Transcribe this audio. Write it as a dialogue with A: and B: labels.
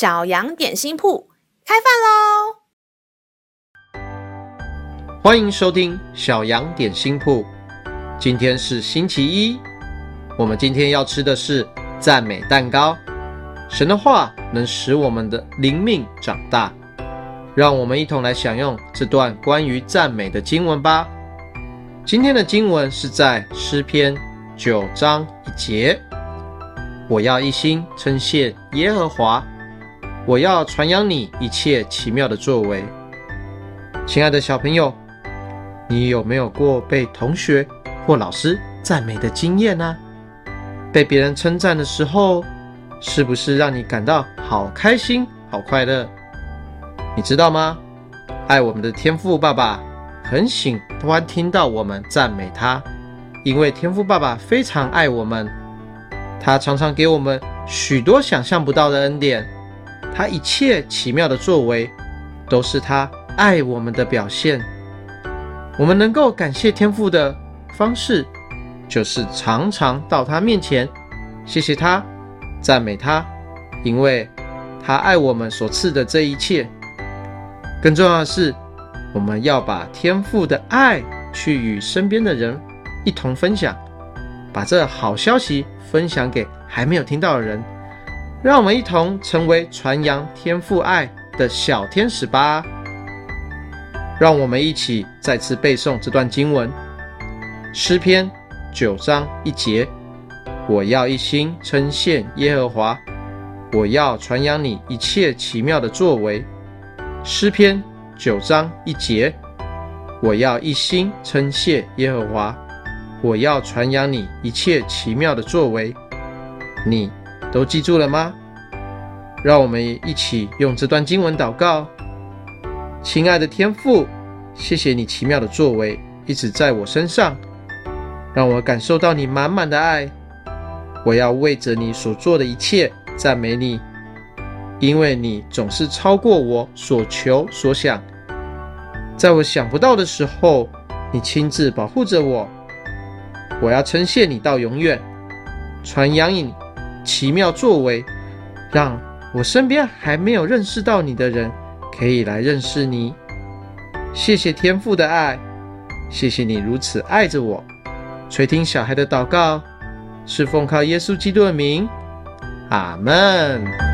A: 小羊点心铺开饭喽！
B: 欢迎收听小羊点心铺。今天是星期一，我们今天要吃的是赞美蛋糕。神的话能使我们的灵命长大，让我们一同来享用这段关于赞美的经文吧。今天的经文是在诗篇九章一节：“我要一心称谢耶和华。”我要传扬你一切奇妙的作为，亲爱的小朋友，你有没有过被同学或老师赞美的经验呢？被别人称赞的时候，是不是让你感到好开心、好快乐？你知道吗？爱我们的天父爸爸很喜欢听到我们赞美他，因为天父爸爸非常爱我们，他常常给我们许多想象不到的恩典。他一切奇妙的作为，都是他爱我们的表现。我们能够感谢天父的方式，就是常常到他面前，谢谢他，赞美他，因为他爱我们所赐的这一切。更重要的是，我们要把天父的爱去与身边的人一同分享，把这好消息分享给还没有听到的人。让我们一同成为传扬天父爱的小天使吧！让我们一起再次背诵这段经文：诗篇九章一节，我要一心称谢耶和华，我要传扬你一切奇妙的作为。诗篇九章一节，我要一心称谢耶和华，我要传扬你一切奇妙的作为。你。都记住了吗？让我们一起用这段经文祷告。亲爱的天父，谢谢你奇妙的作为一直在我身上，让我感受到你满满的爱。我要为着你所做的一切赞美你，因为你总是超过我所求所想。在我想不到的时候，你亲自保护着我。我要称谢你到永远，传扬你。奇妙作为，让我身边还没有认识到你的人，可以来认识你。谢谢天父的爱，谢谢你如此爱着我。垂听小孩的祷告，是奉靠耶稣基督的名，阿门。